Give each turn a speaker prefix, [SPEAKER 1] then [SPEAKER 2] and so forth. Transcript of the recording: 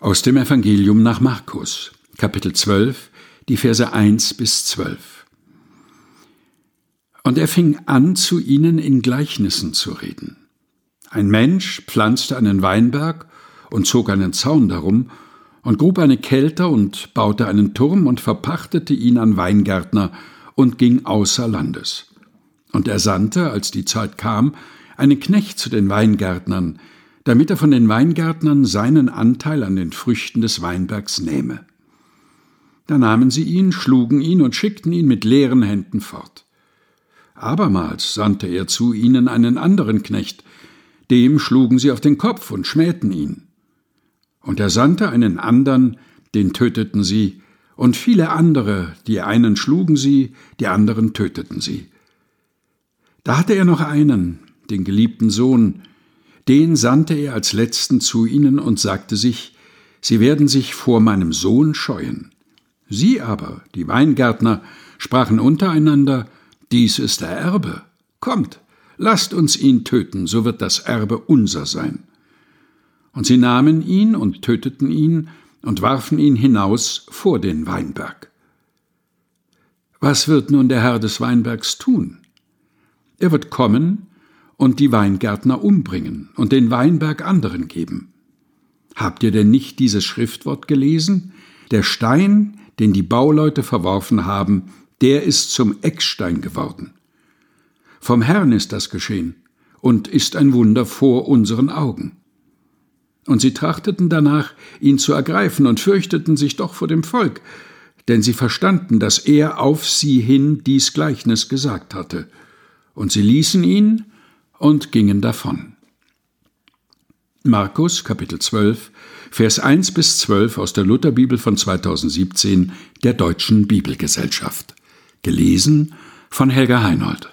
[SPEAKER 1] Aus dem Evangelium nach Markus, Kapitel 12, die Verse 1 bis 12. Und er fing an, zu ihnen in Gleichnissen zu reden. Ein Mensch pflanzte einen Weinberg und zog einen Zaun darum und grub eine Kelter und baute einen Turm und verpachtete ihn an Weingärtner und ging außer Landes. Und er sandte, als die Zeit kam, einen Knecht zu den Weingärtnern, damit er von den Weingärtnern seinen Anteil an den Früchten des Weinbergs nähme. Da nahmen sie ihn, schlugen ihn und schickten ihn mit leeren Händen fort. Abermals sandte er zu ihnen einen anderen Knecht, dem schlugen sie auf den Kopf und schmähten ihn. Und er sandte einen andern, den töteten sie, und viele andere, die einen schlugen sie, die anderen töteten sie. Da hatte er noch einen, den geliebten Sohn, den sandte er als letzten zu ihnen und sagte sich, Sie werden sich vor meinem Sohn scheuen. Sie aber, die Weingärtner, sprachen untereinander, Dies ist der Erbe. Kommt, lasst uns ihn töten, so wird das Erbe unser sein. Und sie nahmen ihn und töteten ihn und warfen ihn hinaus vor den Weinberg. Was wird nun der Herr des Weinbergs tun? Er wird kommen und die Weingärtner umbringen und den Weinberg anderen geben. Habt ihr denn nicht dieses Schriftwort gelesen? Der Stein, den die Bauleute verworfen haben, der ist zum Eckstein geworden. Vom Herrn ist das geschehen und ist ein Wunder vor unseren Augen. Und sie trachteten danach, ihn zu ergreifen und fürchteten sich doch vor dem Volk, denn sie verstanden, dass er auf sie hin dies Gleichnis gesagt hatte. Und sie ließen ihn und gingen davon. Markus Kapitel 12, Vers 1 bis 12 aus der Lutherbibel von 2017 der Deutschen Bibelgesellschaft. Gelesen von Helga Heinold.